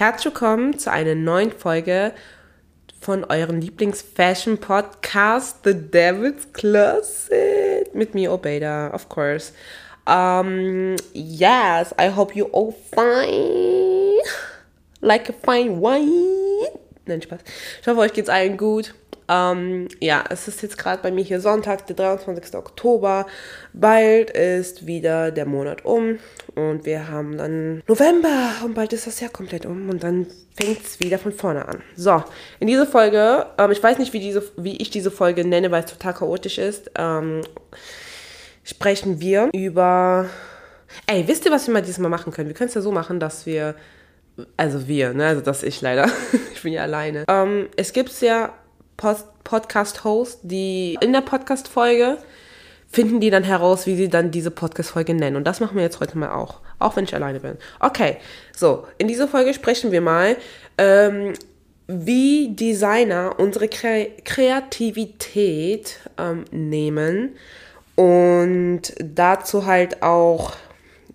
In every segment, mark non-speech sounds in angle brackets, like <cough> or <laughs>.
Herzlich willkommen zu einer neuen Folge von eurem Lieblings-Fashion-Podcast, The Devil's Closet, mit mir, Obeda, of course. Um, yes, I hope you all fine, like a fine wine. Nein, Spaß. Ich hoffe, euch geht's allen gut. Ähm, ja, es ist jetzt gerade bei mir hier Sonntag, der 23. Oktober. Bald ist wieder der Monat um und wir haben dann November und bald ist das Jahr komplett um und dann fängt es wieder von vorne an. So, in dieser Folge, ähm, ich weiß nicht, wie, diese, wie ich diese Folge nenne, weil es total chaotisch ist, ähm, sprechen wir über... Ey, wisst ihr, was wir mal dieses Mal machen können? Wir können es ja so machen, dass wir also wir, ne? Also das ich leider. <laughs> ich bin ja alleine. Ähm, es gibt ja Podcast-Host, die in der Podcast-Folge finden die dann heraus, wie sie dann diese Podcast-Folge nennen. Und das machen wir jetzt heute mal auch. Auch wenn ich alleine bin. Okay, so, in dieser Folge sprechen wir mal, ähm, wie Designer unsere Kre Kreativität ähm, nehmen und dazu halt auch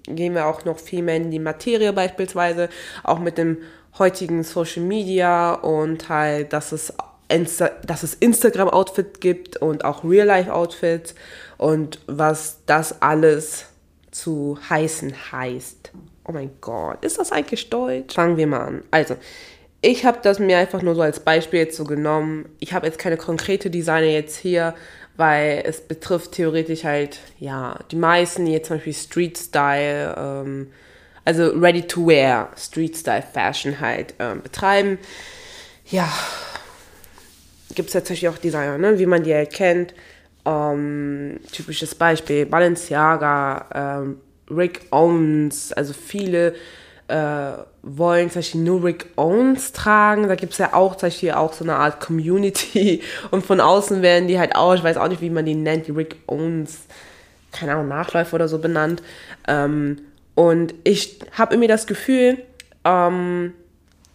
gehen wir auch noch viel mehr in die Materie beispielsweise, auch mit dem heutigen Social Media und halt, dass es Insta dass es Instagram-Outfit gibt und auch Real-Life-Outfits und was das alles zu heißen heißt. Oh mein Gott, ist das eigentlich Deutsch? Fangen wir mal an. Also, ich habe das mir einfach nur so als Beispiel jetzt so genommen. Ich habe jetzt keine konkrete Designer jetzt hier, weil es betrifft theoretisch halt, ja, die meisten, die jetzt zum Beispiel Street Style, ähm, also Ready to Wear, Street Style Fashion halt ähm, betreiben. Ja, gibt es tatsächlich auch Designer, ne? wie man die halt kennt. Ähm, typisches Beispiel, Balenciaga, ähm, Rick Owens, also viele äh, wollen zum Beispiel nur Rick Owens tragen. Da gibt es ja auch zum Beispiel auch so eine Art Community <laughs> und von außen werden die halt auch, ich weiß auch nicht, wie man die nennt, die Rick Owens, keine Ahnung, Nachläufer oder so benannt. Ähm, und ich habe irgendwie das Gefühl, ähm,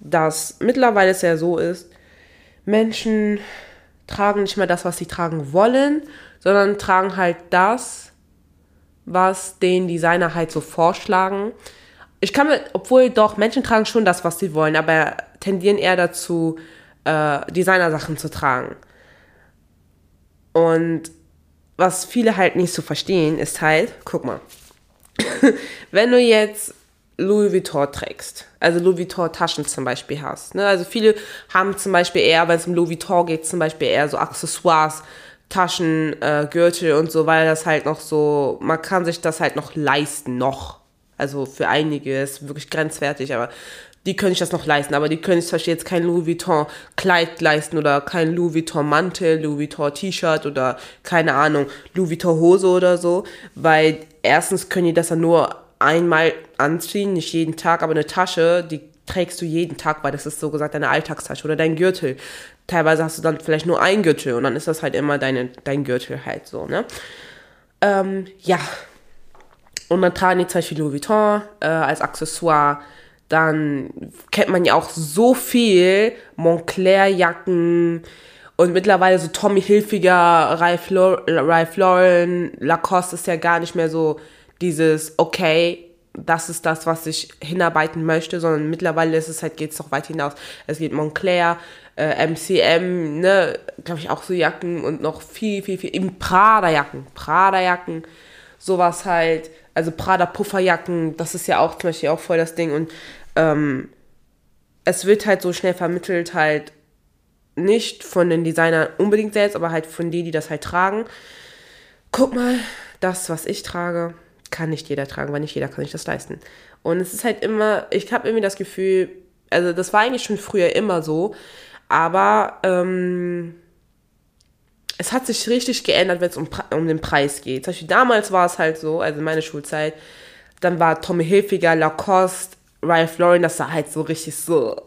dass mittlerweile es ja so ist, Menschen tragen nicht mehr das, was sie tragen wollen, sondern tragen halt das, was den Designer halt so vorschlagen. Ich kann mir, obwohl doch, Menschen tragen schon das, was sie wollen, aber tendieren eher dazu, äh, Designersachen zu tragen. Und was viele halt nicht so verstehen, ist halt, guck mal, <laughs> wenn du jetzt Louis Vuitton trägst, also Louis Vuitton Taschen zum Beispiel hast. Ne? Also viele haben zum Beispiel eher, wenn es um Louis Vuitton geht, zum Beispiel eher so Accessoires, Taschen, äh, Gürtel und so, weil das halt noch so, man kann sich das halt noch leisten, noch. Also für einige ist wirklich grenzwertig, aber die können sich das noch leisten, aber die können sich zum Beispiel jetzt kein Louis Vuitton Kleid leisten oder kein Louis Vuitton Mantel, Louis Vuitton T-Shirt oder keine Ahnung, Louis Vuitton Hose oder so, weil erstens können die das dann nur einmal anziehen, nicht jeden Tag, aber eine Tasche, die trägst du jeden Tag, weil das ist so gesagt deine Alltagstasche oder dein Gürtel. Teilweise hast du dann vielleicht nur ein Gürtel und dann ist das halt immer deine, dein Gürtel halt so, ne? Ähm, ja. Und dann tragen die zum Beispiel Louis Vuitton äh, als Accessoire. Dann kennt man ja auch so viel Montclair-Jacken und mittlerweile so Tommy Hilfiger, Ralph, Lauren, Lacoste ist ja gar nicht mehr so dieses, okay, das ist das, was ich hinarbeiten möchte, sondern mittlerweile ist es halt, geht es noch weit hinaus. Es geht Montclair, äh, MCM, ne, glaube ich auch so Jacken und noch viel, viel, viel, eben Prada-Jacken, Prada-Jacken, sowas halt, also Prada-Pufferjacken, das ist ja auch zum Beispiel auch voll das Ding und ähm, es wird halt so schnell vermittelt, halt nicht von den Designern unbedingt selbst, aber halt von denen, die das halt tragen. Guck mal, das, was ich trage, kann nicht jeder tragen, weil nicht jeder kann sich das leisten. Und es ist halt immer, ich habe irgendwie das Gefühl, also das war eigentlich schon früher immer so, aber ähm, es hat sich richtig geändert, wenn es um, um den Preis geht. Zum Beispiel damals war es halt so, also meine Schulzeit, dann war Tommy Hilfiger, Lacoste, Ralph Lauren, das sah halt so richtig so,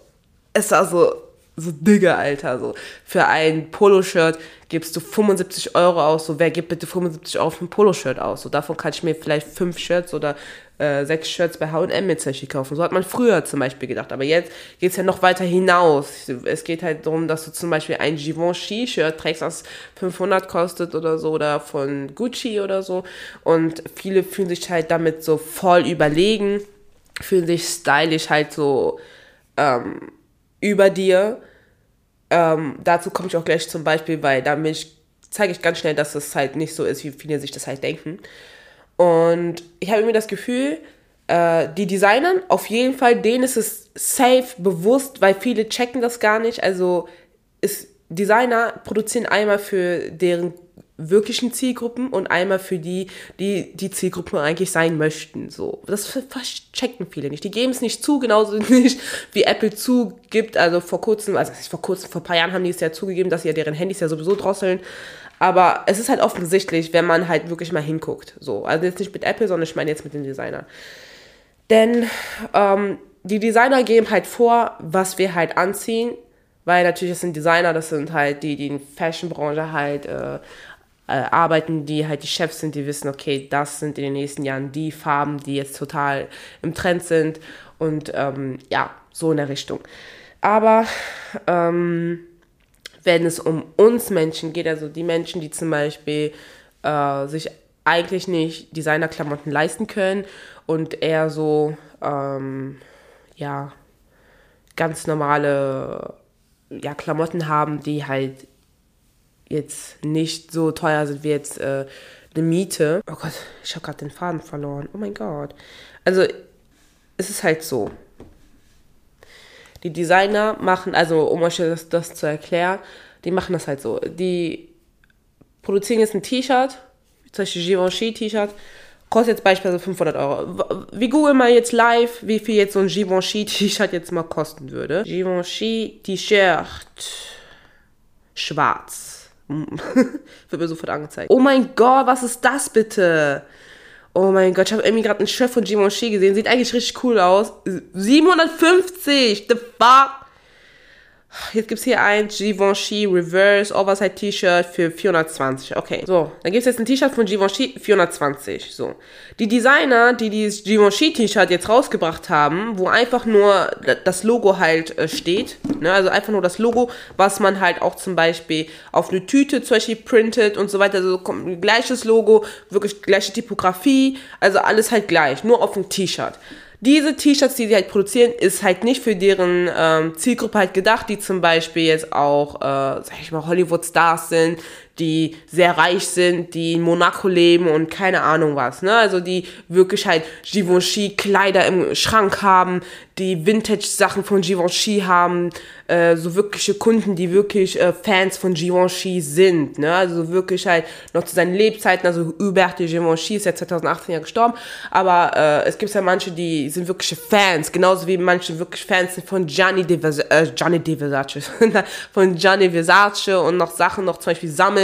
es sah so so Digga, Alter, so. Für ein Poloshirt gibst du 75 Euro aus, so, wer gibt bitte 75 Euro für ein Poloshirt aus? So, davon kann ich mir vielleicht fünf Shirts oder äh, sechs Shirts bei H&M mit Beispiel kaufen. So hat man früher zum Beispiel gedacht. Aber jetzt geht's ja noch weiter hinaus. Es geht halt darum, dass du zum Beispiel ein Givenchy-Shirt trägst, das 500 kostet oder so, oder von Gucci oder so. Und viele fühlen sich halt damit so voll überlegen, fühlen sich stylisch halt so ähm, über dir. Ähm, dazu komme ich auch gleich zum Beispiel, weil damit zeige ich ganz schnell, dass es halt nicht so ist, wie viele sich das halt denken. Und ich habe mir das Gefühl, äh, die Designern, auf jeden Fall, denen ist es safe bewusst, weil viele checken das gar nicht. Also ist, Designer produzieren einmal für deren wirklichen Zielgruppen und einmal für die, die die Zielgruppen eigentlich sein möchten. So, das checken viele nicht. Die geben es nicht zu, genauso <laughs> nicht wie Apple zugibt. Also vor kurzem, also vor kurzem, vor ein paar Jahren haben die es ja zugegeben, dass sie ja deren Handys ja sowieso drosseln. Aber es ist halt offensichtlich, wenn man halt wirklich mal hinguckt. So, also jetzt nicht mit Apple, sondern ich meine jetzt mit den Designern. Denn ähm, die Designer geben halt vor, was wir halt anziehen, weil natürlich das sind Designer, das sind halt die, die in Fashion-Branche halt äh, arbeiten, die halt die Chefs sind, die wissen, okay, das sind in den nächsten Jahren die Farben, die jetzt total im Trend sind und ähm, ja, so in der Richtung. Aber ähm, wenn es um uns Menschen geht, also die Menschen, die zum Beispiel äh, sich eigentlich nicht Designerklamotten leisten können und eher so, ähm, ja, ganz normale ja, Klamotten haben, die halt jetzt nicht so teuer sind wie jetzt äh, eine Miete. Oh Gott, ich habe gerade den Faden verloren. Oh mein Gott. Also es ist halt so. Die Designer machen, also um euch das, das zu erklären, die machen das halt so. Die produzieren jetzt ein T-Shirt, zum Beispiel Givenchy T-Shirt, kostet jetzt beispielsweise 500 Euro. Wir googeln mal jetzt live, wie viel jetzt so ein Givenchy T-Shirt jetzt mal kosten würde. Givenchy T-Shirt schwarz <laughs> Wird mir sofort angezeigt. Oh mein Gott, was ist das bitte? Oh mein Gott, ich habe irgendwie gerade einen Chef von Givenchy gesehen. Sieht eigentlich richtig cool aus. 750! The fuck? Jetzt gibt es hier ein Givenchy Reverse Oversize T-Shirt für 420. Okay, so. Dann gibt es jetzt ein T-Shirt von Givenchy 420. So. Die Designer, die dieses Givenchy T-Shirt jetzt rausgebracht haben, wo einfach nur das Logo halt äh, steht, ne, also einfach nur das Logo, was man halt auch zum Beispiel auf eine Tüte zum Beispiel printet und so weiter, also kommt gleiches Logo, wirklich gleiche Typografie, also alles halt gleich, nur auf dem T-Shirt diese T-Shirts, die sie halt produzieren, ist halt nicht für deren ähm, Zielgruppe halt gedacht, die zum Beispiel jetzt auch, äh, sag ich mal, Hollywood-Stars sind, die sehr reich sind, die in Monaco leben und keine Ahnung was, ne? Also die wirklich halt Givenchy Kleider im Schrank haben, die Vintage Sachen von Givenchy haben, äh, so wirkliche Kunden, die wirklich äh, Fans von Givenchy sind, ne? Also wirklich halt noch zu seinen Lebzeiten, also Hubert de Givenchy ist ja 2018 ja gestorben, aber äh, es gibt ja manche, die sind wirkliche Fans, genauso wie manche wirklich Fans sind von Gianni de, Versace, äh, Gianni de Versace, <laughs> von Gianni Versace und noch Sachen noch zum Beispiel sammeln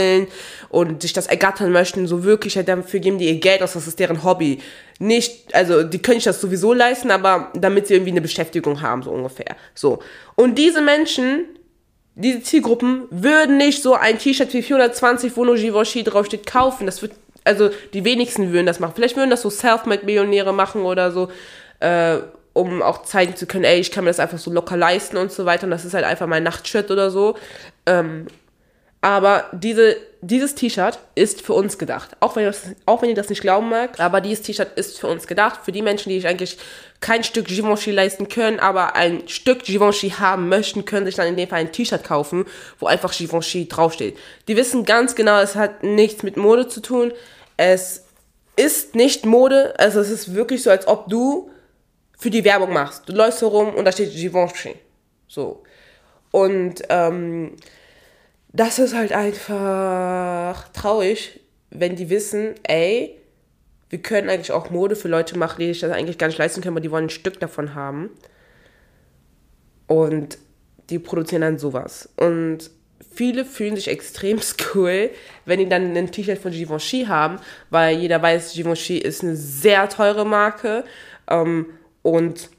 und sich das ergattern möchten, so wirklich halt dafür geben die ihr Geld aus, das ist deren Hobby. Nicht, also die können sich das sowieso leisten, aber damit sie irgendwie eine Beschäftigung haben, so ungefähr. So. Und diese Menschen, diese Zielgruppen, würden nicht so ein T-Shirt wie 420, wo nur Givenchy draufsteht, kaufen. Das wird, also die wenigsten würden das machen. Vielleicht würden das so Self-Made-Millionäre machen oder so, äh, um auch zeigen zu können, ey, ich kann mir das einfach so locker leisten und so weiter. Und das ist halt einfach mein Nachtshirt oder so. Ähm, aber diese, dieses T-Shirt ist für uns gedacht. Auch wenn, das, auch wenn ihr das nicht glauben mag, aber dieses T-Shirt ist für uns gedacht. Für die Menschen, die sich eigentlich kein Stück Givenchy leisten können, aber ein Stück Givenchy haben möchten, können sich dann in dem Fall ein T-Shirt kaufen, wo einfach Givenchy draufsteht. Die wissen ganz genau, es hat nichts mit Mode zu tun. Es ist nicht Mode. Also es ist wirklich so, als ob du für die Werbung machst. Du läufst herum und da steht Givenchy. So. Und ähm, das ist halt einfach traurig, wenn die wissen, ey, wir können eigentlich auch Mode für Leute machen, die sich das eigentlich gar nicht leisten können, aber die wollen ein Stück davon haben. Und die produzieren dann sowas. Und viele fühlen sich extrem <laughs> cool, wenn die dann ein T-Shirt von Givenchy haben, weil jeder weiß, Givenchy ist eine sehr teure Marke. Ähm, und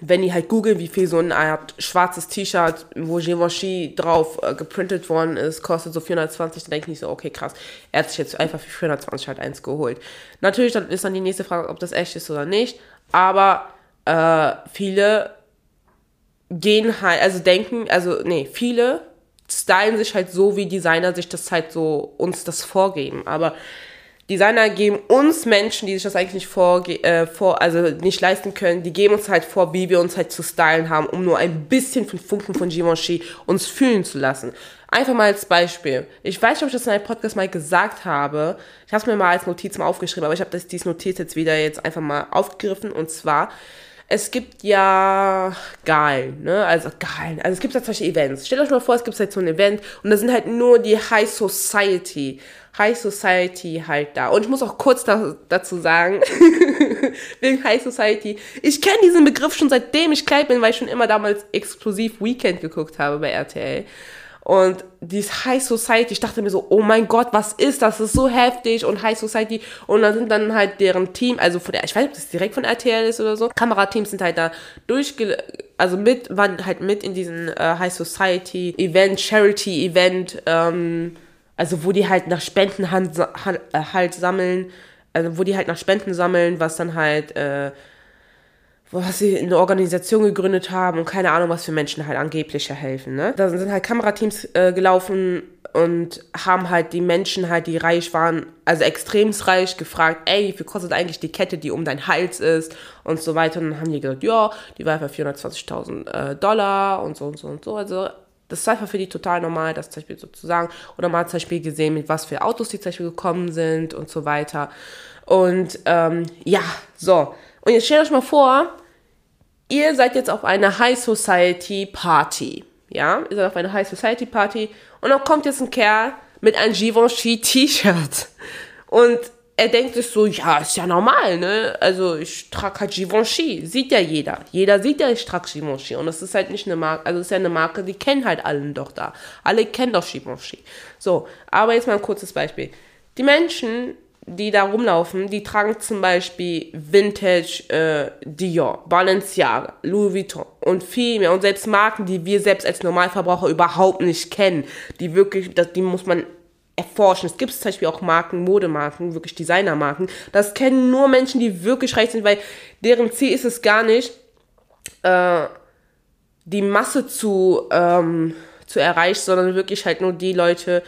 wenn die halt googeln, wie viel so eine Art schwarzes T-Shirt, wo Givenchy drauf äh, geprintet worden ist, kostet so 420, dann denke ich nicht so, okay, krass, er hat sich jetzt einfach für 420 halt eins geholt. Natürlich dann ist dann die nächste Frage, ob das echt ist oder nicht, aber äh, viele gehen halt, also denken, also nee, viele stylen sich halt so, wie Designer sich das halt so uns das vorgeben, aber Designer geben uns Menschen, die sich das eigentlich nicht vor, äh, vor, also nicht leisten können, die geben uns halt vor, wie wir uns halt zu stylen haben, um nur ein bisschen von Funken von Givenchy uns fühlen zu lassen. Einfach mal als Beispiel. Ich weiß nicht, ob ich das in einem Podcast mal gesagt habe. Ich habe es mir mal als Notiz mal aufgeschrieben, aber ich habe diese Notiz jetzt wieder jetzt einfach mal aufgegriffen. Und zwar, es gibt ja geil, ne? Also geil. Also es gibt ja solche Events. Stellt euch mal vor, es gibt halt so ein Event und da sind halt nur die High Society. High Society halt da. Und ich muss auch kurz da, dazu sagen, <laughs> wegen High Society. Ich kenne diesen Begriff schon seitdem ich klein bin, weil ich schon immer damals exklusiv Weekend geguckt habe bei RTL. Und dieses High Society, ich dachte mir so, oh mein Gott, was ist das? Das ist so heftig und High Society. Und dann sind dann halt deren Team, also von der, ich weiß nicht, ob das direkt von RTL ist oder so, Kamerateams sind halt da durchge, also mit, waren halt mit in diesen äh, High Society Event, Charity Event, ähm, also wo die halt nach Spenden halt, halt sammeln, also wo die halt nach Spenden sammeln, was dann halt, äh, was sie eine Organisation gegründet haben und keine Ahnung, was für Menschen halt angeblich helfen. Ne? Da sind halt Kamerateams äh, gelaufen und haben halt die Menschen halt, die reich waren, also extremst reich, gefragt, ey, wie viel kostet eigentlich die Kette, die um deinen Hals ist und so weiter. Und dann haben die gesagt, ja, die war für 420.000 äh, Dollar und so und so und so. Also das ist einfach für die total normal, das zum Beispiel sozusagen. Oder man hat zum Beispiel gesehen, mit was für Autos die zum Beispiel gekommen sind und so weiter. Und ähm, ja, so. Und jetzt stellt euch mal vor, ihr seid jetzt auf einer High Society Party. Ja, ihr seid auf einer High Society Party und dann kommt jetzt ein Kerl mit einem Givenchy T-Shirt. Und er denkt sich so, ja, ist ja normal, ne? Also ich trage halt Givenchy. Sieht ja jeder. Jeder sieht ja, ich trage Givenchy. Und das ist halt nicht eine Marke, also ist ja eine Marke, die kennen halt allen doch da. Alle kennen doch Givenchy. So, aber jetzt mal ein kurzes Beispiel. Die Menschen, die da rumlaufen, die tragen zum Beispiel Vintage äh, Dior, Balenciaga, Louis Vuitton und viel mehr. Und selbst Marken, die wir selbst als Normalverbraucher überhaupt nicht kennen, die wirklich, das, die muss man erforschen. Es gibt zum Beispiel auch Marken, Modemarken, wirklich Designermarken. Das kennen nur Menschen, die wirklich reich sind, weil deren Ziel ist es gar nicht, äh, die Masse zu, ähm, zu erreichen, sondern wirklich halt nur die Leute,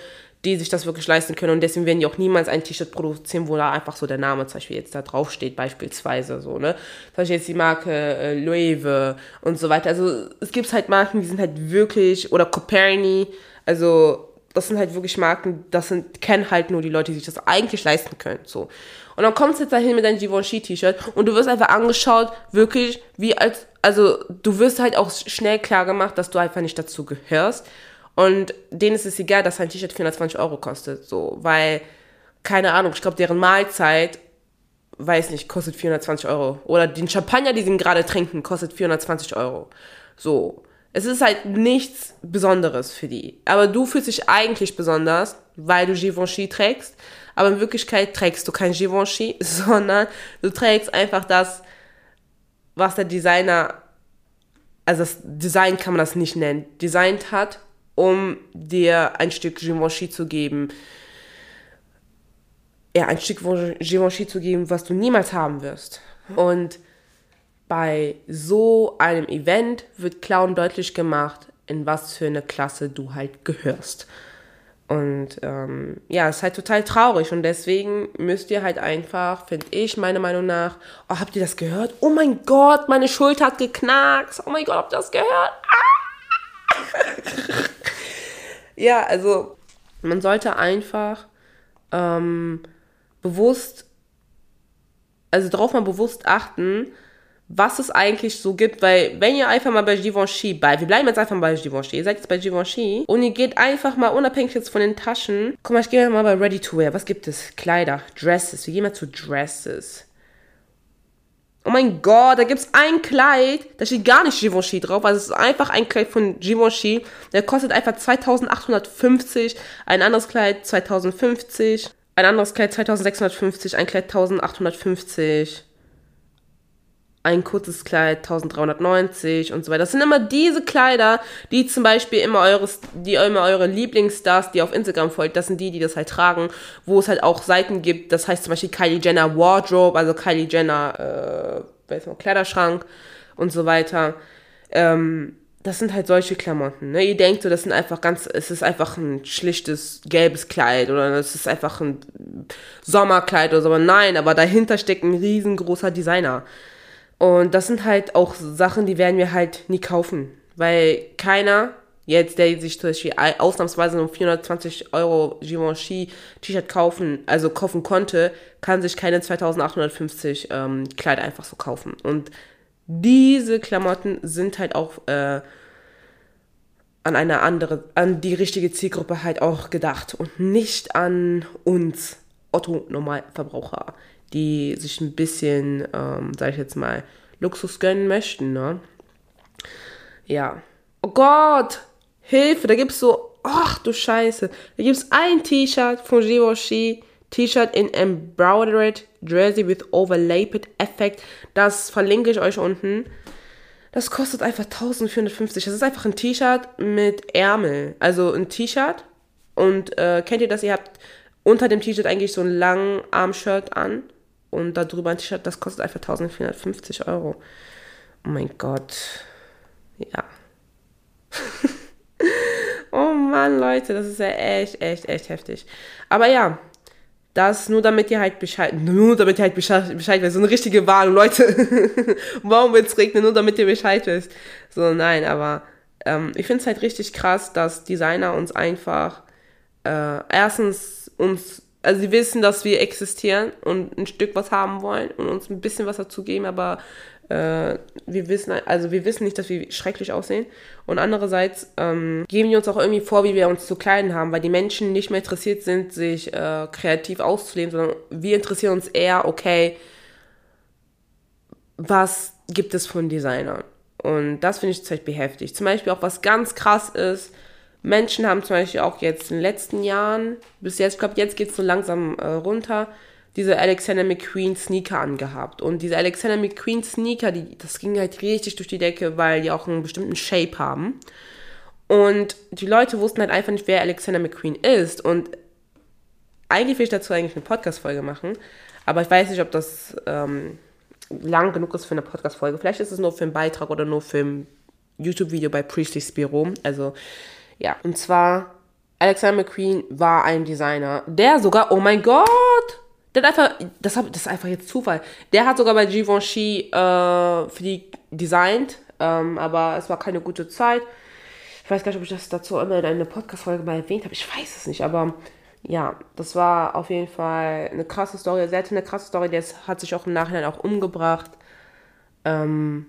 die sich das wirklich leisten können. Und deswegen werden die auch niemals ein T-Shirt produzieren, wo da einfach so der Name zum Beispiel jetzt da drauf steht, beispielsweise so, ne? Zum Beispiel jetzt die Marke äh, Loewe und so weiter. Also es gibt halt Marken, die sind halt wirklich, oder Coperni, also das sind halt wirklich Marken, das sind, kennen halt nur die Leute, die sich das eigentlich leisten können, so. Und dann kommst du jetzt dahin mit deinem Givenchy-T-Shirt und du wirst einfach angeschaut, wirklich, wie als, also du wirst halt auch schnell klar gemacht, dass du einfach nicht dazu gehörst und denen ist es egal, dass ein T-Shirt 420 Euro kostet. So, weil, keine Ahnung, ich glaube, deren Mahlzeit, weiß nicht, kostet 420 Euro. Oder den Champagner, die sie gerade trinken, kostet 420 Euro. So. Es ist halt nichts Besonderes für die. Aber du fühlst dich eigentlich besonders, weil du Givenchy trägst. Aber in Wirklichkeit trägst du kein Givenchy, <laughs> sondern du trägst einfach das, was der Designer, also das Design kann man das nicht nennen, designt hat um dir ein Stück Givenchy zu geben. Ja, ein Stück Givenchy zu geben, was du niemals haben wirst. Und bei so einem Event wird Clown deutlich gemacht, in was für eine Klasse du halt gehörst. Und ähm, ja, es ist halt total traurig und deswegen müsst ihr halt einfach, finde ich, meiner Meinung nach, oh, habt ihr das gehört? Oh mein Gott, meine Schulter hat geknackt. Oh mein Gott, habt ihr das gehört? Ah! <laughs> Ja, also man sollte einfach ähm, bewusst, also darauf mal bewusst achten, was es eigentlich so gibt, weil wenn ihr einfach mal bei Givenchy bei, wir bleiben jetzt einfach mal bei Givenchy, ihr seid jetzt bei Givenchy und ihr geht einfach mal unabhängig jetzt von den Taschen, guck mal, ich gehe mal bei Ready to Wear, was gibt es? Kleider, Dresses, wir gehen mal zu Dresses. Oh mein Gott, da gibt's ein Kleid, da steht gar nicht Givenchy drauf, also es ist einfach ein Kleid von Givenchy. Der kostet einfach 2850, ein anderes Kleid 2050, ein anderes Kleid 2650, ein Kleid 1850 ein kurzes Kleid 1390 und so weiter. Das sind immer diese Kleider, die zum Beispiel immer eures, die immer eure Lieblingsstars, die auf Instagram folgt, das sind die, die das halt tragen, wo es halt auch Seiten gibt, das heißt zum Beispiel Kylie Jenner Wardrobe, also Kylie Jenner, äh, weiß noch, Kleiderschrank und so weiter. Ähm, das sind halt solche Klamotten. Ne? Ihr denkt so, das sind einfach ganz, es ist einfach ein schlichtes gelbes Kleid oder es ist einfach ein Sommerkleid oder so. Aber nein, aber dahinter steckt ein riesengroßer Designer. Und das sind halt auch Sachen, die werden wir halt nie kaufen. Weil keiner jetzt, der sich zum Beispiel ausnahmsweise um 420 Euro Givenchy T-Shirt kaufen, also kaufen konnte, kann sich keine 2850 ähm, Kleider einfach so kaufen. Und diese Klamotten sind halt auch äh, an eine andere, an die richtige Zielgruppe halt auch gedacht und nicht an uns, Otto Normalverbraucher, die sich ein bisschen, ähm, sag ich jetzt mal, Luxus gönnen möchten, ne? Ja. Oh Gott! Hilfe, da gibt's so, ach du Scheiße, da gibt's ein T-Shirt von Givenchy, T-Shirt in embroidered Jersey with overlapped effect. Das verlinke ich euch unten. Das kostet einfach 1450. Das ist einfach ein T-Shirt mit Ärmel. Also ein T-Shirt. Und äh, kennt ihr das? Ihr habt unter dem T-Shirt eigentlich so ein langen Armshirt an. Und darüber ein T-Shirt, das kostet einfach 1450 Euro. Oh mein Gott. Ja. <laughs> oh Mann, Leute, das ist ja echt, echt, echt heftig. Aber ja, das nur damit ihr halt Bescheid, nur damit ihr halt Bescheid, Bescheid wisst. So eine richtige Warnung, Leute. <laughs> Warum wird's regnen? Nur damit ihr Bescheid wisst. So, nein, aber ähm, ich finde es halt richtig krass, dass Designer uns einfach äh, erstens uns, also sie wissen, dass wir existieren und ein Stück was haben wollen und uns ein bisschen was dazu geben, aber äh, wir wissen, also wir wissen nicht, dass wir schrecklich aussehen. Und andererseits ähm, geben die uns auch irgendwie vor, wie wir uns zu kleiden haben, weil die Menschen nicht mehr interessiert sind, sich äh, kreativ auszuleben, sondern wir interessieren uns eher, okay, was gibt es von Designern? Und das finde ich zum Beispiel. Zum Beispiel auch was ganz krass ist, Menschen haben zum Beispiel auch jetzt in den letzten Jahren, bis jetzt, ich glaube, jetzt geht es so langsam äh, runter, diese Alexander McQueen Sneaker angehabt. Und diese Alexander McQueen Sneaker, die, das ging halt richtig durch die Decke, weil die auch einen bestimmten Shape haben. Und die Leute wussten halt einfach nicht, wer Alexander McQueen ist. Und eigentlich will ich dazu eigentlich eine Podcast-Folge machen. Aber ich weiß nicht, ob das ähm, lang genug ist für eine Podcast-Folge. Vielleicht ist es nur für einen Beitrag oder nur für ein YouTube-Video bei Priestley's Büro. Also, ja. Und zwar, Alexander McQueen war ein Designer, der sogar, oh mein Gott, der hat einfach, das, hab, das ist einfach jetzt Zufall. Der hat sogar bei Givenchy äh, für die designt, ähm, aber es war keine gute Zeit. Ich weiß gar nicht, ob ich das dazu immer in einer Podcast-Folge mal erwähnt habe. Ich weiß es nicht, aber ja, das war auf jeden Fall eine krasse Story. Hatte eine krasse Story, der hat sich auch im Nachhinein auch umgebracht. Ähm,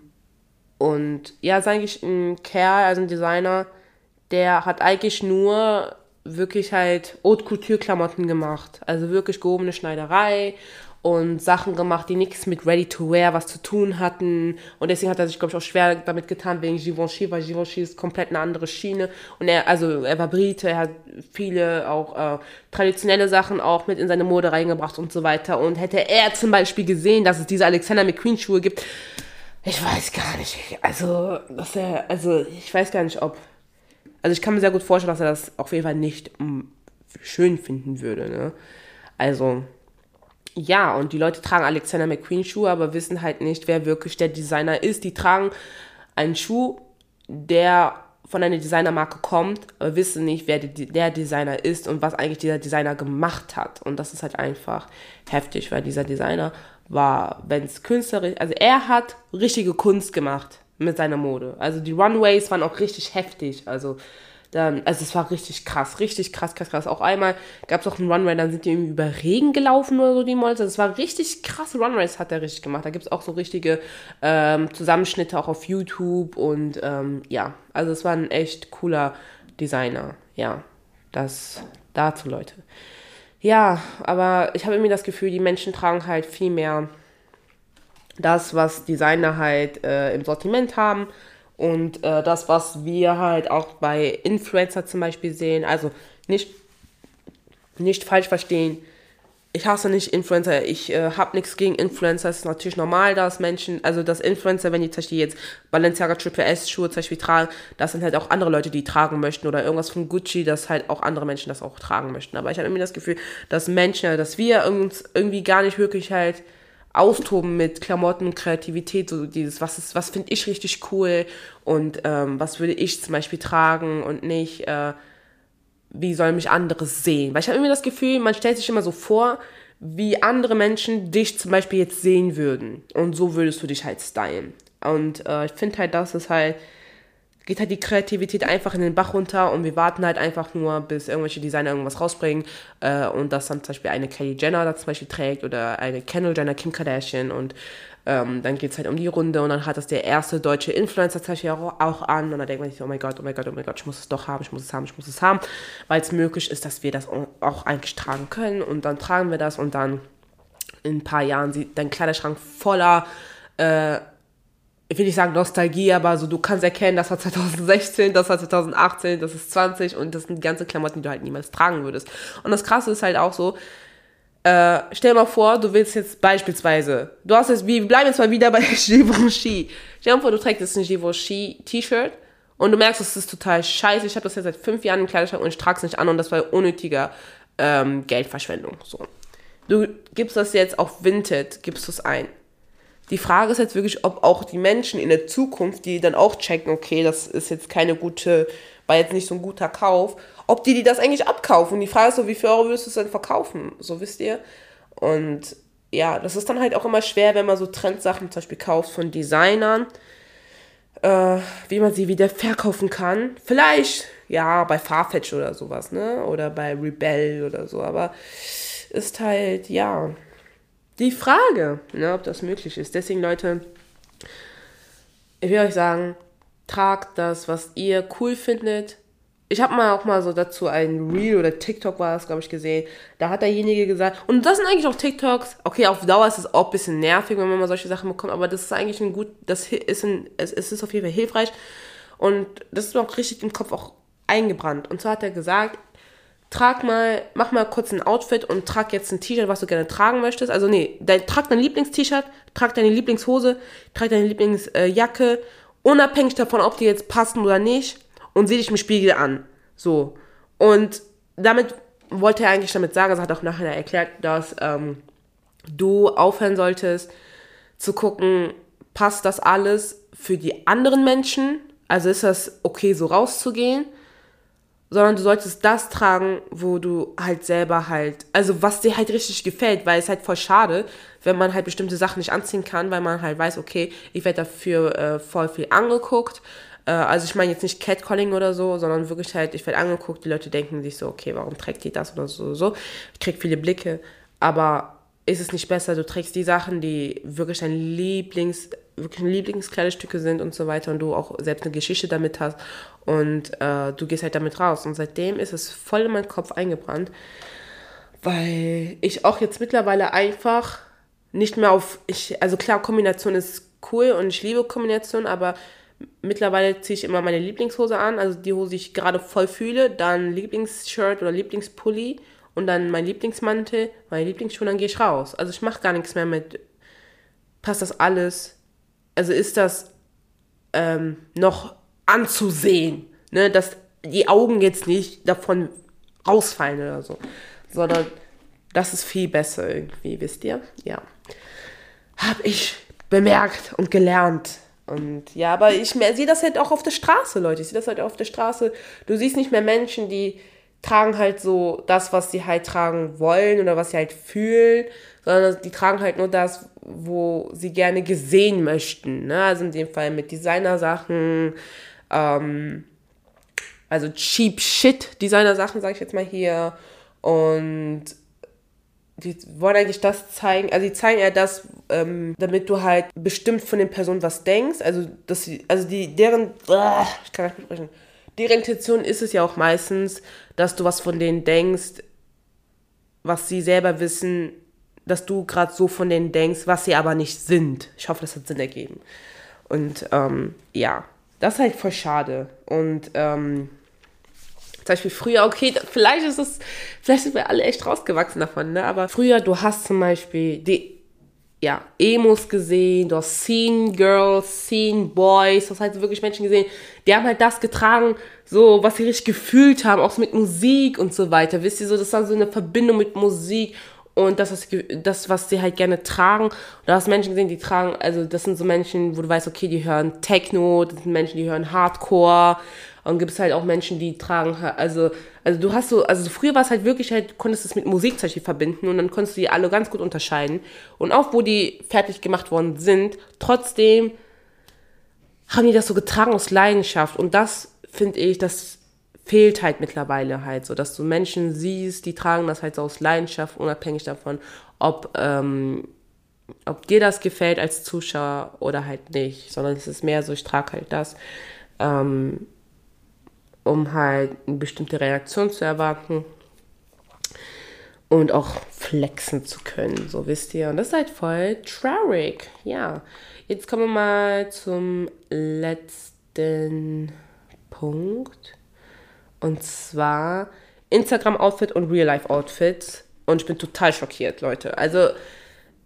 und ja, ist eigentlich ein Kerl, also ein Designer, der hat eigentlich nur wirklich halt Haute Couture Klamotten gemacht. Also wirklich gehobene Schneiderei und Sachen gemacht, die nichts mit Ready to Wear was zu tun hatten. Und deswegen hat er sich, glaube ich, auch schwer damit getan wegen Givenchy, weil Givenchy ist komplett eine andere Schiene. Und er, also er war Brite, er hat viele auch äh, traditionelle Sachen auch mit in seine Mode reingebracht und so weiter. Und hätte er zum Beispiel gesehen, dass es diese Alexander McQueen Schuhe gibt, ich weiß gar nicht. Also, dass er, also ich weiß gar nicht, ob also ich kann mir sehr gut vorstellen, dass er das auf jeden Fall nicht mm, schön finden würde. Ne? Also ja, und die Leute tragen Alexander McQueen Schuhe, aber wissen halt nicht, wer wirklich der Designer ist. Die tragen einen Schuh, der von einer Designermarke kommt, aber wissen nicht, wer die, der Designer ist und was eigentlich dieser Designer gemacht hat. Und das ist halt einfach heftig, weil dieser Designer war, wenn es künstlerisch, also er hat richtige Kunst gemacht mit seiner Mode. Also die Runways waren auch richtig heftig. Also dann, also es war richtig krass, richtig krass, krass, krass. Auch einmal gab es auch einen Runway, dann sind die irgendwie über Regen gelaufen oder so, die Models. Also es war richtig krasse Runways, hat er richtig gemacht. Da gibt es auch so richtige ähm, Zusammenschnitte auch auf YouTube und ähm, ja, also es war ein echt cooler Designer. Ja, das dazu, Leute. Ja, aber ich habe irgendwie das Gefühl, die Menschen tragen halt viel mehr das, was Designer halt äh, im Sortiment haben und äh, das, was wir halt auch bei Influencer zum Beispiel sehen. Also nicht, nicht falsch verstehen. Ich hasse nicht Influencer. Ich äh, habe nichts gegen Influencer. Es ist natürlich normal, dass Menschen, also dass Influencer, wenn die zum Beispiel jetzt Balenciaga Triple S Schuhe zum Beispiel tragen, das sind halt auch andere Leute, die tragen möchten oder irgendwas von Gucci, dass halt auch andere Menschen das auch tragen möchten. Aber ich habe irgendwie das Gefühl, dass Menschen, dass wir uns irgendwie gar nicht wirklich halt austoben mit Klamotten und Kreativität, so dieses, was ist, was finde ich richtig cool und ähm, was würde ich zum Beispiel tragen und nicht, äh, wie sollen mich andere sehen. Weil ich habe immer das Gefühl, man stellt sich immer so vor, wie andere Menschen dich zum Beispiel jetzt sehen würden. Und so würdest du dich halt stylen. Und äh, ich finde halt, dass es halt geht halt die Kreativität einfach in den Bach runter und wir warten halt einfach nur, bis irgendwelche Designer irgendwas rausbringen äh, und das dann zum Beispiel eine Kelly Jenner da zum Beispiel trägt oder eine Kendall Jenner, Kim Kardashian und ähm, dann geht es halt um die Runde und dann hat das der erste deutsche Influencer zum Beispiel auch, auch an und dann denkt man sich, oh mein Gott, oh mein Gott, oh mein Gott, ich muss es doch haben, ich muss es haben, ich muss es haben, weil es möglich ist, dass wir das auch eigentlich tragen können und dann tragen wir das und dann in ein paar Jahren sieht dein Kleiderschrank voller äh, ich will nicht sagen Nostalgie, aber so du kannst erkennen, das war 2016, das war 2018, das ist 20 und das sind die ganzen Klamotten, die du halt niemals tragen würdest. Und das Krasse ist halt auch so, äh, stell dir mal vor, du willst jetzt beispielsweise, du hast jetzt, wir bleiben jetzt mal wieder bei <laughs> Givenchy. Stell dir mal vor, du trägst jetzt ein Givenchy T-Shirt und du merkst, das ist total scheiße. Ich habe das jetzt seit fünf Jahren im Kleiderschrank und ich trage es nicht an und das war unnötiger ähm, Geldverschwendung. So. Du gibst das jetzt auf Vinted, gibst du es ein die Frage ist jetzt wirklich, ob auch die Menschen in der Zukunft, die dann auch checken, okay, das ist jetzt keine gute, war jetzt nicht so ein guter Kauf, ob die, die das eigentlich abkaufen. Und die Frage ist so, wie viel Euro würdest du es denn verkaufen? So wisst ihr. Und ja, das ist dann halt auch immer schwer, wenn man so Trendsachen zum Beispiel kauft von Designern, äh, wie man sie wieder verkaufen kann. Vielleicht, ja, bei Farfetch oder sowas, ne? Oder bei Rebel oder so, aber ist halt, ja, die Frage, ne, ob das möglich ist. Deswegen, Leute, ich will euch sagen, tragt das, was ihr cool findet. Ich habe mal auch mal so dazu ein Reel oder TikTok war das, glaube ich, gesehen. Da hat derjenige gesagt, und das sind eigentlich auch TikToks. Okay, auf Dauer ist es auch ein bisschen nervig, wenn man mal solche Sachen bekommt, aber das ist eigentlich ein gut, das ist ein, es, ist auf jeden Fall hilfreich. Und das ist auch richtig im Kopf auch eingebrannt. Und zwar hat er gesagt, trag mal, mach mal kurz ein Outfit und trag jetzt ein T-Shirt, was du gerne tragen möchtest. Also nee, dein, trag dein Lieblings-T-Shirt, trag deine Lieblingshose, trag deine Lieblingsjacke, äh, unabhängig davon, ob die jetzt passen oder nicht, und sieh dich im Spiegel an. So. Und damit wollte er eigentlich damit sagen, das hat auch nachher erklärt, dass ähm, du aufhören solltest zu gucken, passt das alles für die anderen Menschen? Also ist das okay, so rauszugehen? Sondern du solltest das tragen, wo du halt selber halt, also was dir halt richtig gefällt, weil es halt voll schade, wenn man halt bestimmte Sachen nicht anziehen kann, weil man halt weiß, okay, ich werde dafür äh, voll viel angeguckt. Äh, also ich meine jetzt nicht Catcalling oder so, sondern wirklich halt, ich werde angeguckt, die Leute denken sich so, okay, warum trägt die das oder so, so. Ich krieg viele Blicke, aber ist es nicht besser, du trägst die Sachen, die wirklich dein Lieblings, wirklich Lieblingskleidestücke sind und so weiter und du auch selbst eine Geschichte damit hast und äh, du gehst halt damit raus. Und seitdem ist es voll in meinen Kopf eingebrannt, weil ich auch jetzt mittlerweile einfach nicht mehr auf, ich, also klar, Kombination ist cool und ich liebe Kombination, aber mittlerweile ziehe ich immer meine Lieblingshose an, also die Hose, die ich gerade voll fühle, dann Lieblingsshirt oder Lieblingspulli und dann mein Lieblingsmantel, meine Lieblingsschuhe, dann gehe ich raus. Also ich mache gar nichts mehr mit, passt das alles? Also ist das ähm, noch anzusehen, ne? dass die Augen jetzt nicht davon rausfallen oder so, sondern das ist viel besser irgendwie, wisst ihr? Ja. Hab ich bemerkt und gelernt. Und ja, aber ich sehe das halt auch auf der Straße, Leute. Ich sehe das halt auf der Straße. Du siehst nicht mehr Menschen, die tragen halt so das, was sie halt tragen wollen oder was sie halt fühlen, sondern die tragen halt nur das, wo sie gerne gesehen möchten. Ne? Also in dem Fall mit Designersachen, ähm, also cheap shit Designersachen, sage ich jetzt mal hier. Und die wollen eigentlich das zeigen, also die zeigen ja das, ähm, damit du halt bestimmt von den Personen was denkst. Also, dass sie, also die, deren, uh, ich kann nicht besprechen deren Intention ist es ja auch meistens, dass du was von denen denkst, was sie selber wissen, dass du gerade so von denen denkst, was sie aber nicht sind. Ich hoffe, das hat Sinn ergeben. Und ähm, ja, das ist halt voll schade. Und ähm, zum Beispiel früher, okay, vielleicht ist es, vielleicht sind wir alle echt rausgewachsen davon, ne? Aber früher, du hast zum Beispiel die ja, Emos gesehen, du hast Scene Girls, Scene Boys, du hast halt wirklich Menschen gesehen, die haben halt das getragen, so, was sie richtig gefühlt haben, auch so mit Musik und so weiter. Wisst ihr, so, das war so eine Verbindung mit Musik und das, was, das, was sie halt gerne tragen. Und da hast Menschen gesehen, die tragen, also das sind so Menschen, wo du weißt, okay, die hören Techno, das sind Menschen, die hören Hardcore. Und gibt es halt auch Menschen, die tragen, also, also du hast so, also früher war es halt wirklich halt, konntest du es mit Musik zum Beispiel verbinden und dann konntest du die alle ganz gut unterscheiden. Und auch wo die fertig gemacht worden sind, trotzdem haben die das so getragen aus Leidenschaft. Und das finde ich, das fehlt halt mittlerweile halt so, dass du Menschen siehst, die tragen das halt so aus Leidenschaft, unabhängig davon, ob, ähm, ob dir das gefällt als Zuschauer oder halt nicht, sondern es ist mehr so, ich trage halt das, ähm, um halt eine bestimmte Reaktion zu erwarten und auch flexen zu können, so wisst ihr. Und das ist halt voll traurig, ja. Jetzt kommen wir mal zum letzten Punkt. Und zwar Instagram-Outfit und Real-Life-Outfits. Und ich bin total schockiert, Leute. Also,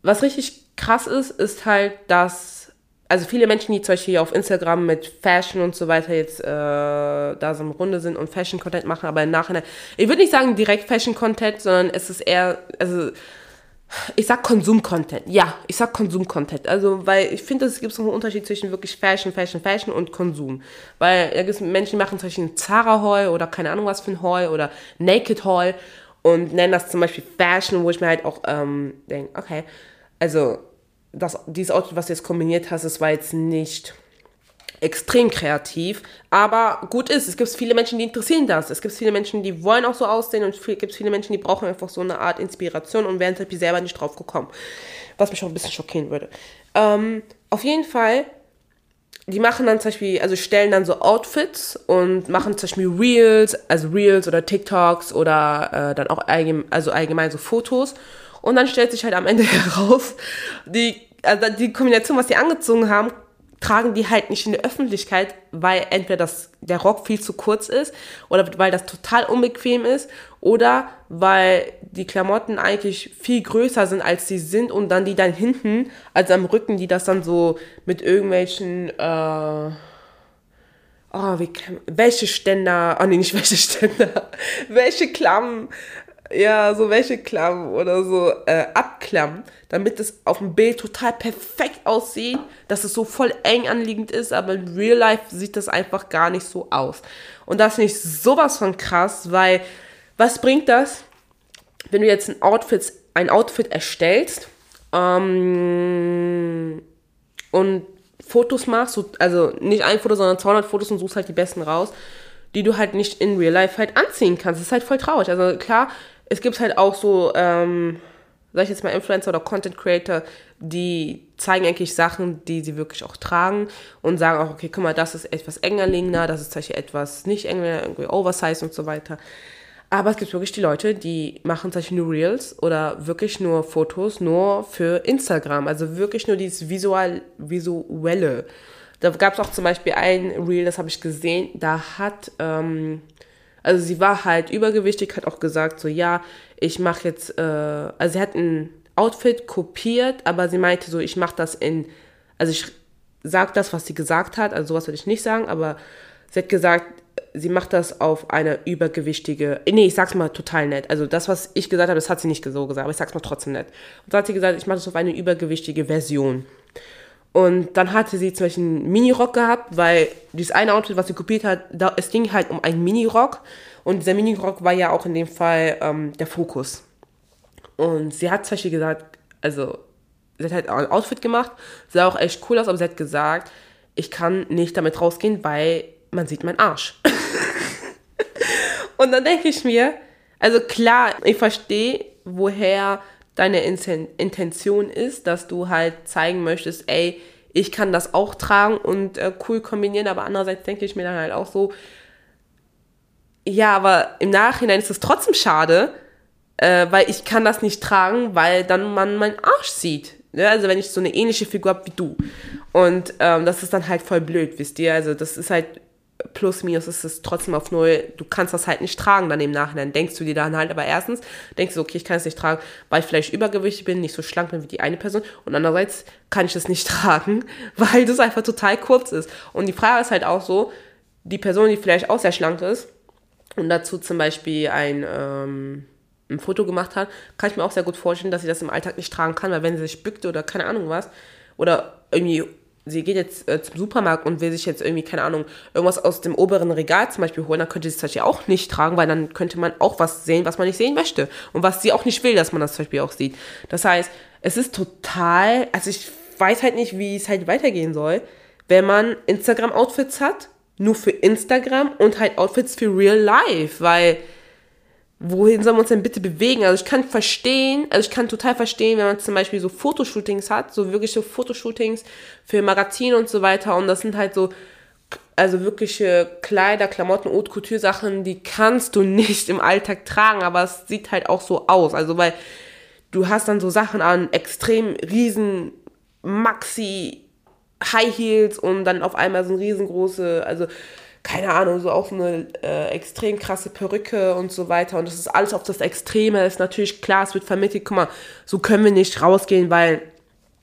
was richtig krass ist, ist halt, dass, also viele Menschen, die zum Beispiel auf Instagram mit Fashion und so weiter jetzt äh, da so im Runde sind und Fashion-Content machen, aber im Nachhinein, ich würde nicht sagen direkt Fashion-Content, sondern es ist eher, also ich sag Konsum-Content. Ja, ich sag Konsum-Content. Also, weil ich finde, es gibt so einen Unterschied zwischen wirklich Fashion, Fashion, Fashion und Konsum. Weil ja, Menschen die machen zum Beispiel ein Zara-Haul oder keine Ahnung was für ein Haul oder Naked-Haul und nennen das zum Beispiel Fashion, wo ich mir halt auch ähm, denke, okay, also das, dieses Outfit, was du jetzt kombiniert hast, das war jetzt nicht extrem kreativ, aber gut ist, es gibt viele Menschen, die interessieren das. Es gibt viele Menschen, die wollen auch so aussehen und es gibt viele Menschen, die brauchen einfach so eine Art Inspiration und wären halt selber nicht drauf gekommen. Was mich auch ein bisschen schockieren würde. Ähm, auf jeden Fall, die machen dann zum Beispiel, also stellen dann so Outfits und machen zum Beispiel Reels, also Reels oder TikToks oder äh, dann auch allgemein, also allgemein so Fotos. Und dann stellt sich halt am Ende <laughs> heraus, die, also die Kombination, was die angezogen haben, tragen die halt nicht in der Öffentlichkeit, weil entweder das, der Rock viel zu kurz ist oder weil das total unbequem ist oder weil die Klamotten eigentlich viel größer sind, als sie sind und dann die dann hinten, also am Rücken, die das dann so mit irgendwelchen, äh, oh, wie welche Ständer, oh nee, nicht <laughs> welche Ständer, welche Klammen, ja, so welche Klammen oder so äh, abklammen, damit es auf dem Bild total perfekt aussieht, dass es so voll eng anliegend ist, aber in Real Life sieht das einfach gar nicht so aus. Und das finde ich sowas von krass, weil was bringt das, wenn du jetzt ein Outfit, ein Outfit erstellst ähm, und Fotos machst, also nicht ein Foto, sondern 200 Fotos und suchst halt die besten raus, die du halt nicht in Real Life halt anziehen kannst. Das ist halt voll traurig. Also klar, es gibt halt auch so, ähm, sag ich jetzt mal, Influencer oder Content Creator, die zeigen eigentlich Sachen, die sie wirklich auch tragen und sagen auch, okay, guck mal, das ist etwas enger liegender, das ist zum Beispiel etwas nicht enger, irgendwie Oversize und so weiter. Aber es gibt wirklich die Leute, die machen zum Beispiel nur Reels oder wirklich nur Fotos nur für Instagram. Also wirklich nur dieses Visual, Visuelle. Da gab es auch zum Beispiel ein Reel, das habe ich gesehen, da hat ähm, also sie war halt übergewichtig, hat auch gesagt, so ja, ich mache jetzt, äh, also sie hat ein Outfit kopiert, aber sie meinte so, ich mache das in, also ich sag das, was sie gesagt hat, also sowas würde ich nicht sagen, aber sie hat gesagt, sie macht das auf eine übergewichtige, nee, ich sag's mal total nett. Also das, was ich gesagt habe, das hat sie nicht so gesagt, aber ich sag's mal trotzdem nett. Und so hat sie gesagt, ich mache das auf eine übergewichtige Version. Und dann hatte sie zum Beispiel einen Minirock gehabt, weil dieses eine Outfit, was sie kopiert hat, da, es ging halt um einen Minirock. Und dieser Minirock war ja auch in dem Fall ähm, der Fokus. Und sie hat zum Beispiel gesagt, also sie hat halt ein Outfit gemacht, sah auch echt cool aus, aber sie hat gesagt, ich kann nicht damit rausgehen, weil man sieht meinen Arsch. <laughs> und dann denke ich mir, also klar, ich verstehe, woher deine Intention ist, dass du halt zeigen möchtest, ey, ich kann das auch tragen und äh, cool kombinieren, aber andererseits denke ich mir dann halt auch so, ja, aber im Nachhinein ist es trotzdem schade, äh, weil ich kann das nicht tragen, weil dann man meinen Arsch sieht. Ja, also wenn ich so eine ähnliche Figur habe wie du. Und ähm, das ist dann halt voll blöd, wisst ihr? Also das ist halt plus minus ist es trotzdem auf null, du kannst das halt nicht tragen dann im Nachhinein. Denkst du dir dann halt, aber erstens denkst du, okay, ich kann es nicht tragen, weil ich vielleicht übergewichtig bin, nicht so schlank bin wie die eine Person und andererseits kann ich es nicht <laughs> tragen, weil das einfach total kurz ist. Und die Frage ist halt auch so, die Person, die vielleicht auch sehr schlank ist und dazu zum Beispiel ein, ähm, ein Foto gemacht hat, kann ich mir auch sehr gut vorstellen, dass sie das im Alltag nicht tragen kann, weil wenn sie sich bückt oder keine Ahnung was, oder irgendwie, sie geht jetzt äh, zum Supermarkt und will sich jetzt irgendwie, keine Ahnung, irgendwas aus dem oberen Regal zum Beispiel holen, dann könnte sie es zum auch nicht tragen, weil dann könnte man auch was sehen, was man nicht sehen möchte. Und was sie auch nicht will, dass man das zum Beispiel auch sieht. Das heißt, es ist total, also ich weiß halt nicht, wie es halt weitergehen soll, wenn man Instagram-Outfits hat, nur für Instagram und halt Outfits für Real Life, weil wohin sollen wir uns denn bitte bewegen? Also ich kann verstehen, also ich kann total verstehen, wenn man zum Beispiel so Fotoshootings hat, so wirkliche Fotoshootings für Magazine und so weiter und das sind halt so, also wirkliche Kleider, Klamotten, Haute Couture Sachen, die kannst du <laughs> nicht im Alltag tragen, aber es sieht halt auch so aus, also weil du hast dann so Sachen an, extrem riesen Maxi High Heels und dann auf einmal so ein riesengroße, also keine Ahnung, so auch eine äh, extrem krasse Perücke und so weiter. Und das ist alles auf das Extreme. Ist natürlich klar, es wird vermittelt, guck mal, so können wir nicht rausgehen, weil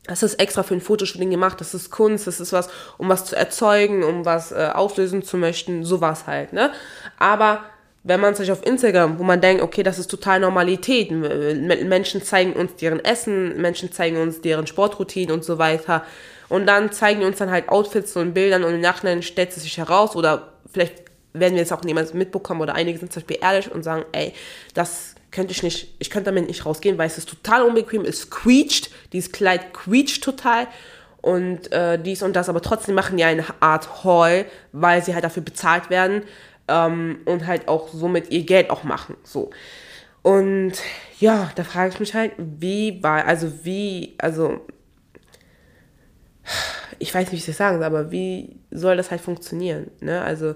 das ist extra für ein Fotoshooting gemacht, das ist Kunst, das ist was, um was zu erzeugen, um was äh, auslösen zu möchten, sowas halt, ne? Aber wenn man sich auf Instagram, wo man denkt, okay, das ist total Normalität, Menschen zeigen uns deren Essen, Menschen zeigen uns deren Sportroutinen und so weiter, und dann zeigen die uns dann halt Outfits und Bildern und im Nachhinein stellt es sich heraus oder vielleicht werden wir es auch niemals mitbekommen oder einige sind zum Beispiel ehrlich und sagen, ey, das könnte ich nicht, ich könnte damit nicht rausgehen, weil es ist total unbequem, es quietscht, dieses Kleid quietscht total und äh, dies und das, aber trotzdem machen die eine Art Haul, weil sie halt dafür bezahlt werden ähm, und halt auch somit ihr Geld auch machen, so. Und ja, da frage ich mich halt, wie war, also wie, also ich weiß nicht, wie ich das sagen soll, aber wie soll das halt funktionieren? Ne? Also,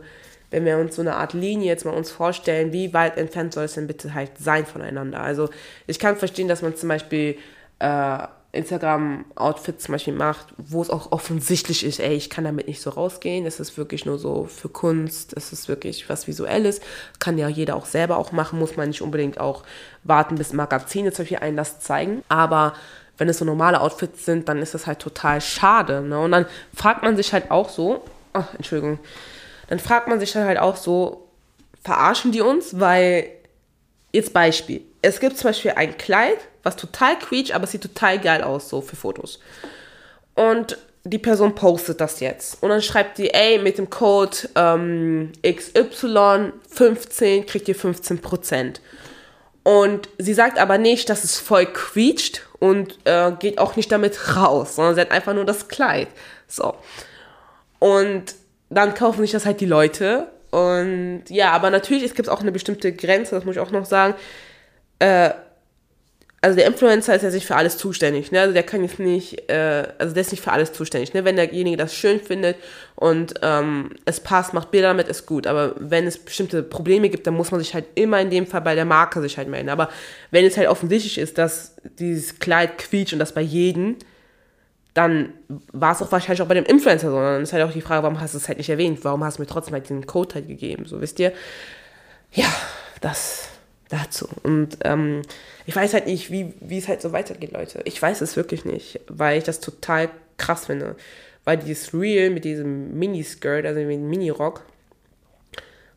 wenn wir uns so eine Art Linie jetzt mal uns vorstellen, wie weit entfernt soll es denn bitte halt sein voneinander? Also, ich kann verstehen, dass man zum Beispiel äh, Instagram-Outfits zum Beispiel macht, wo es auch offensichtlich ist, ey, ich kann damit nicht so rausgehen, das ist wirklich nur so für Kunst, das ist wirklich was Visuelles, kann ja jeder auch selber auch machen, muss man nicht unbedingt auch warten, bis Magazine zum Beispiel einen das zeigen, aber wenn es so normale Outfits sind, dann ist das halt total schade. Ne? Und dann fragt man sich halt auch so, ach, Entschuldigung, dann fragt man sich halt auch so, verarschen die uns? Weil, jetzt Beispiel, es gibt zum Beispiel ein Kleid, was total quietscht, aber es sieht total geil aus, so für Fotos. Und die Person postet das jetzt. Und dann schreibt die, ey, mit dem Code ähm, XY15 kriegt ihr 15%. Und sie sagt aber nicht, dass es voll quietscht und äh, geht auch nicht damit raus, sondern sie hat einfach nur das Kleid. So. Und dann kaufen sich das halt die Leute. Und ja, aber natürlich, es gibt auch eine bestimmte Grenze, das muss ich auch noch sagen. Äh, also der Influencer ist ja nicht für alles zuständig, ne? Also der kann jetzt nicht, äh, also der ist nicht für alles zuständig, ne? Wenn derjenige das schön findet und ähm, es passt, macht Bilder damit, ist gut. Aber wenn es bestimmte Probleme gibt, dann muss man sich halt immer in dem Fall bei der Marke sich halt melden. Aber wenn es halt offensichtlich ist, dass dieses Kleid quietscht und das bei jedem, dann war es auch wahrscheinlich auch bei dem Influencer so. Dann ist halt auch die Frage, warum hast du es halt nicht erwähnt? Warum hast du mir trotzdem halt den Code halt gegeben? So, wisst ihr? Ja, das dazu. Und ähm, ich weiß halt nicht, wie, wie es halt so weitergeht, Leute. Ich weiß es wirklich nicht, weil ich das total krass finde. Weil dieses Reel mit diesem Miniskirt, also mit dem Mini-Rock,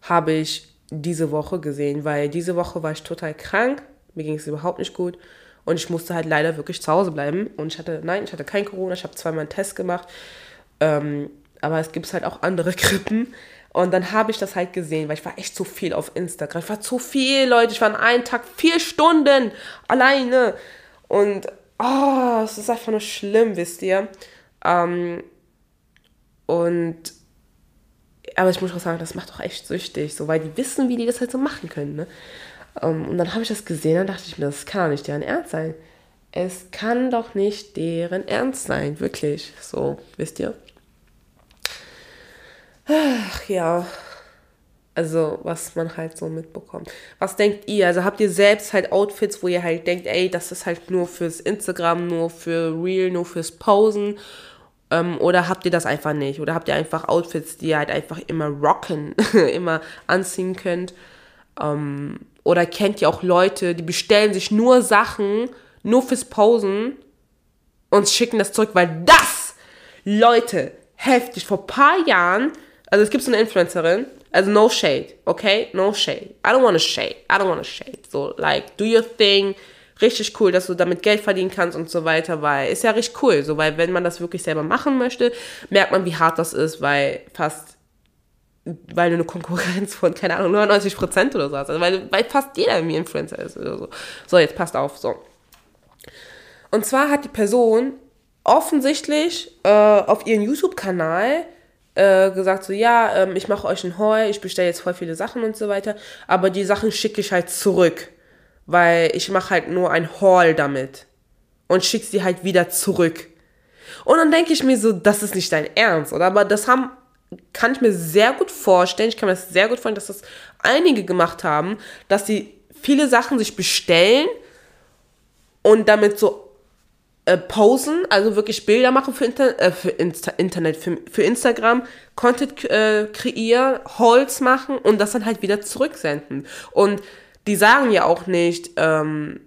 habe ich diese Woche gesehen, weil diese Woche war ich total krank, mir ging es überhaupt nicht gut und ich musste halt leider wirklich zu Hause bleiben und ich hatte, nein, ich hatte kein Corona, ich habe zweimal einen Test gemacht, ähm, aber es gibt halt auch andere <laughs> Grippen und dann habe ich das halt gesehen, weil ich war echt zu viel auf Instagram. Ich war zu viel, Leute. Ich war an einem Tag vier Stunden alleine. Und oh, es ist einfach nur schlimm, wisst ihr. Ähm, und aber ich muss auch sagen, das macht doch echt süchtig, so, weil die wissen, wie die das halt so machen können. Ne? Um, und dann habe ich das gesehen, und dachte ich mir, das kann doch nicht deren Ernst sein. Es kann doch nicht deren Ernst sein, wirklich. So, wisst ihr? Ach ja. Also, was man halt so mitbekommt. Was denkt ihr? Also, habt ihr selbst halt Outfits, wo ihr halt denkt, ey, das ist halt nur fürs Instagram, nur für Real, nur fürs Posen? Ähm, oder habt ihr das einfach nicht? Oder habt ihr einfach Outfits, die ihr halt einfach immer rocken, <laughs> immer anziehen könnt? Ähm, oder kennt ihr auch Leute, die bestellen sich nur Sachen, nur fürs Posen und schicken das zurück, weil das, Leute, heftig, vor ein paar Jahren also es gibt so eine Influencerin, Also no shade, okay? No shade. I don't want to shade. I don't want to shade. So, like, do your thing. Richtig cool, dass du damit Geld verdienen kannst und so weiter, weil ist ja richtig cool. So, weil wenn man das wirklich selber machen möchte, merkt man, wie hart das ist, weil fast weil du eine Konkurrenz von, keine Ahnung, 99 Prozent oder so hast. Also weil, weil fast jeder irgendwie Influencer ist oder so. So, jetzt passt auf, so. Und zwar hat die Person offensichtlich äh, auf ihren YouTube-Kanal äh, gesagt so, ja, ähm, ich mache euch ein Haul, ich bestelle jetzt voll viele Sachen und so weiter, aber die Sachen schicke ich halt zurück, weil ich mache halt nur ein Haul damit und schicke sie halt wieder zurück. Und dann denke ich mir so, das ist nicht dein Ernst, oder? Aber das haben, kann ich mir sehr gut vorstellen, ich kann mir das sehr gut vorstellen, dass das einige gemacht haben, dass sie viele Sachen sich bestellen und damit so äh, posen, also wirklich Bilder machen für, Inter äh, für Insta Internet, für, für, Instagram, Content äh, kreieren, Holz machen und das dann halt wieder zurücksenden. Und die sagen ja auch nicht, ähm,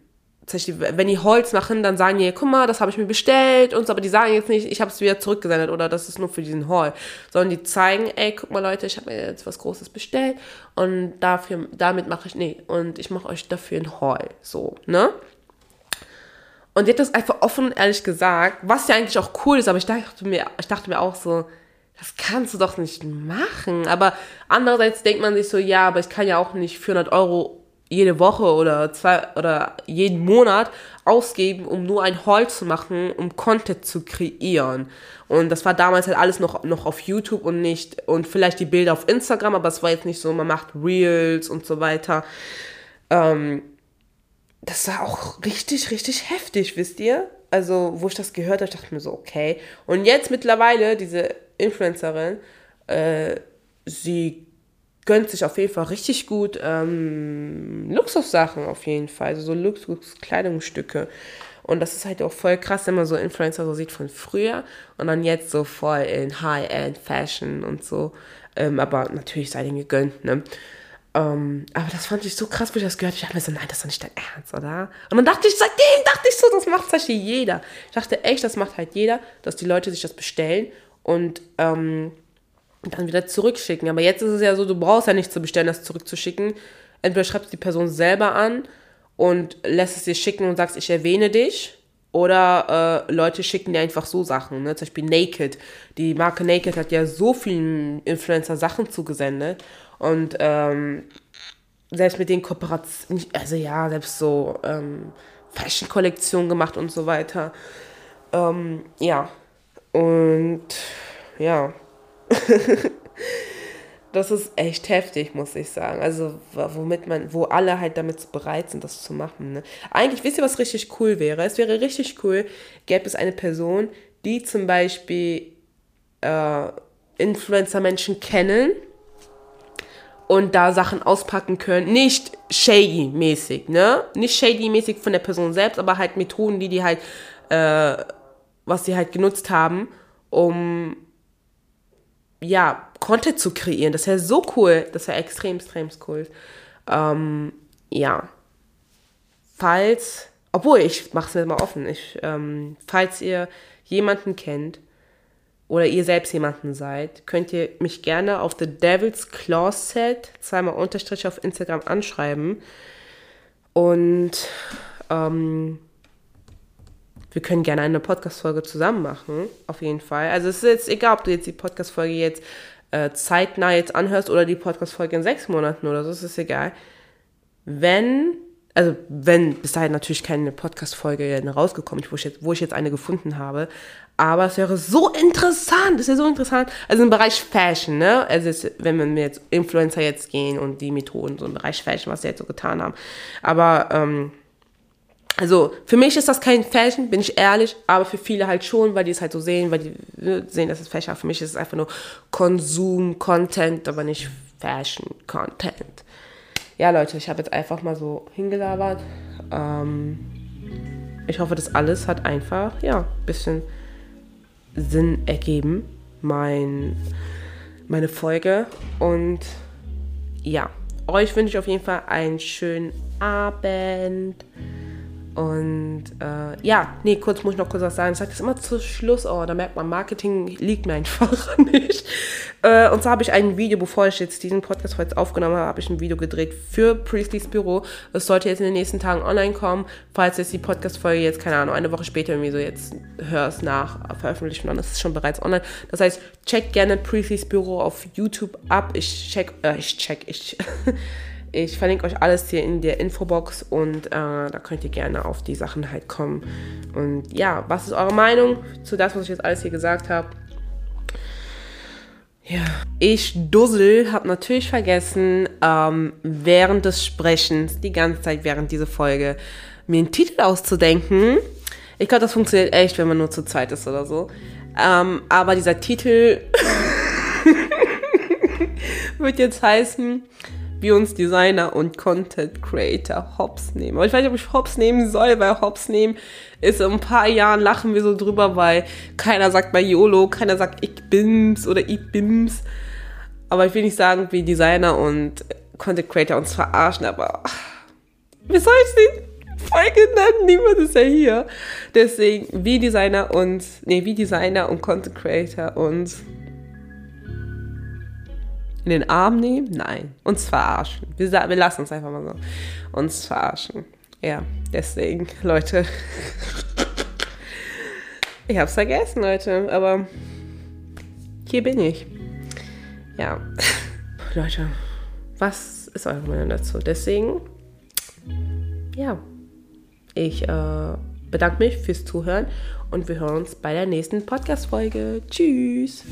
wenn die Holz machen, dann sagen die, guck mal, das habe ich mir bestellt und so, aber die sagen jetzt nicht, ich habe es wieder zurückgesendet oder das ist nur für diesen Haul, sondern die zeigen, ey, guck mal Leute, ich habe mir jetzt was Großes bestellt und dafür, damit mache ich, nee, und ich mache euch dafür ein Haul, so, ne? Und die hat das einfach offen und ehrlich gesagt, was ja eigentlich auch cool ist, aber ich dachte mir, ich dachte mir auch so, das kannst du doch nicht machen. Aber andererseits denkt man sich so, ja, aber ich kann ja auch nicht 400 Euro jede Woche oder zwei oder jeden Monat ausgeben, um nur ein Haul zu machen, um Content zu kreieren. Und das war damals halt alles noch, noch auf YouTube und nicht, und vielleicht die Bilder auf Instagram, aber es war jetzt nicht so, man macht Reels und so weiter. Ähm, das war auch richtig, richtig heftig, wisst ihr? Also, wo ich das gehört habe, dachte ich mir so, okay. Und jetzt mittlerweile, diese Influencerin, äh, sie gönnt sich auf jeden Fall richtig gut ähm, Luxussachen auf jeden Fall, also so Luxuskleidungsstücke. Und das ist halt auch voll krass, wenn man so Influencer so sieht von früher und dann jetzt so voll in High-End Fashion und so. Ähm, aber natürlich sei denen gegönnt, ne? Ähm, aber das fand ich so krass, wo ich das gehört habe. Ich dachte mir so, nein, das ist doch nicht dein Ernst, oder? Und dann dachte ich, seitdem dachte ich so, das macht halt jeder. Ich dachte echt, das macht halt jeder, dass die Leute sich das bestellen und ähm, dann wieder zurückschicken. Aber jetzt ist es ja so, du brauchst ja nicht zu bestellen, das zurückzuschicken. Entweder schreibst du die Person selber an und lässt es dir schicken und sagst, ich erwähne dich. Oder äh, Leute schicken dir einfach so Sachen, ne? Zum Beispiel Naked. Die Marke Naked hat ja so vielen Influencer Sachen zugesendet. Und ähm, selbst mit den Kooperationen, also ja, selbst so ähm, Fashion-Kollektionen gemacht und so weiter. Ähm, ja. Und ja. <laughs> das ist echt heftig, muss ich sagen. Also, womit man, wo alle halt damit bereit sind, das zu machen. Ne? Eigentlich, wisst ihr, was richtig cool wäre? Es wäre richtig cool, gäbe es eine Person, die zum Beispiel äh, Influencer-Menschen kennen und da Sachen auspacken können. Nicht shady-mäßig, ne? Nicht shady-mäßig von der Person selbst, aber halt Methoden, die die halt, äh, was sie halt genutzt haben, um, ja, Content zu kreieren. Das wäre so cool. Das wäre extrem, extrem cool. Ähm, ja. Falls, obwohl, ich mach's mir mal offen. Ich, ähm, falls ihr jemanden kennt, oder ihr selbst jemanden seid, könnt ihr mich gerne auf The Devil's Closet, zweimal Unterstrich auf Instagram anschreiben. Und ähm, wir können gerne eine Podcast-Folge zusammen machen, auf jeden Fall. Also es ist jetzt egal, ob du jetzt die Podcast-Folge jetzt äh, zeitnah jetzt anhörst oder die Podcast-Folge in sechs Monaten oder so, es ist egal. Wenn also wenn bis dahin natürlich keine Podcast-Folge rausgekommen ist, wo ich, jetzt, wo ich jetzt eine gefunden habe, aber es wäre so interessant, es wäre so interessant, also im Bereich Fashion, ne, also jetzt, wenn wir jetzt Influencer jetzt gehen und die Methoden, so im Bereich Fashion, was sie jetzt so getan haben, aber, ähm, also für mich ist das kein Fashion, bin ich ehrlich, aber für viele halt schon, weil die es halt so sehen, weil die ne, sehen, dass es Fashion. Für mich ist es einfach nur Konsum, Content, aber nicht Fashion, Content ja, Leute, ich habe jetzt einfach mal so hingelabert. Ähm, ich hoffe, das alles hat einfach, ja, ein bisschen Sinn ergeben, mein, meine Folge. Und ja, euch wünsche ich auf jeden Fall einen schönen Abend. Und äh, ja, nee, kurz muss ich noch kurz was sagen. Ich sage das immer zu Schluss, oh, da merkt man, Marketing liegt mir einfach <laughs> nicht. Äh, und zwar habe ich ein Video, bevor ich jetzt diesen Podcast heute aufgenommen habe, habe ich ein Video gedreht für Priestley's Büro. Es sollte jetzt in den nächsten Tagen online kommen. Falls jetzt die Podcast-Folge jetzt, keine Ahnung, eine Woche später irgendwie so jetzt hörst nach Veröffentlichung, dann ist es schon bereits online. Das heißt, check gerne Priestley's Büro auf YouTube ab. Ich check, äh, ich check, ich. <laughs> Ich verlinke euch alles hier in der Infobox und äh, da könnt ihr gerne auf die Sachen halt kommen. Und ja, was ist eure Meinung zu das, was ich jetzt alles hier gesagt habe? Ja, ich Dussel habe natürlich vergessen, ähm, während des Sprechens, die ganze Zeit während dieser Folge, mir einen Titel auszudenken. Ich glaube, das funktioniert echt, wenn man nur zu zweit ist oder so. Ähm, aber dieser Titel <laughs> wird jetzt heißen, wie uns Designer und Content Creator Hops nehmen. Aber ich weiß nicht, ob ich Hops nehmen soll, weil Hops nehmen ist in ein paar Jahren lachen wir so drüber, weil keiner sagt bei YOLO, keiner sagt ich bin's oder ich bims. Aber ich will nicht sagen, wie Designer und Content Creator uns verarschen, aber wie soll ich die Folge nennen? Niemand ist ja hier. Deswegen, wie Designer und, nee, wie Designer und Content Creator uns in den Arm nehmen? Nein. Uns verarschen. Wir, wir lassen uns einfach mal so. Uns verarschen. Ja, deswegen, Leute. ich hab's vergessen, Leute, aber hier bin ich. Ja. Leute, was ist eure Meinung dazu? Deswegen, ja. Ich äh, bedanke mich fürs Zuhören und wir hören uns bei der nächsten Podcast-Folge. Tschüss!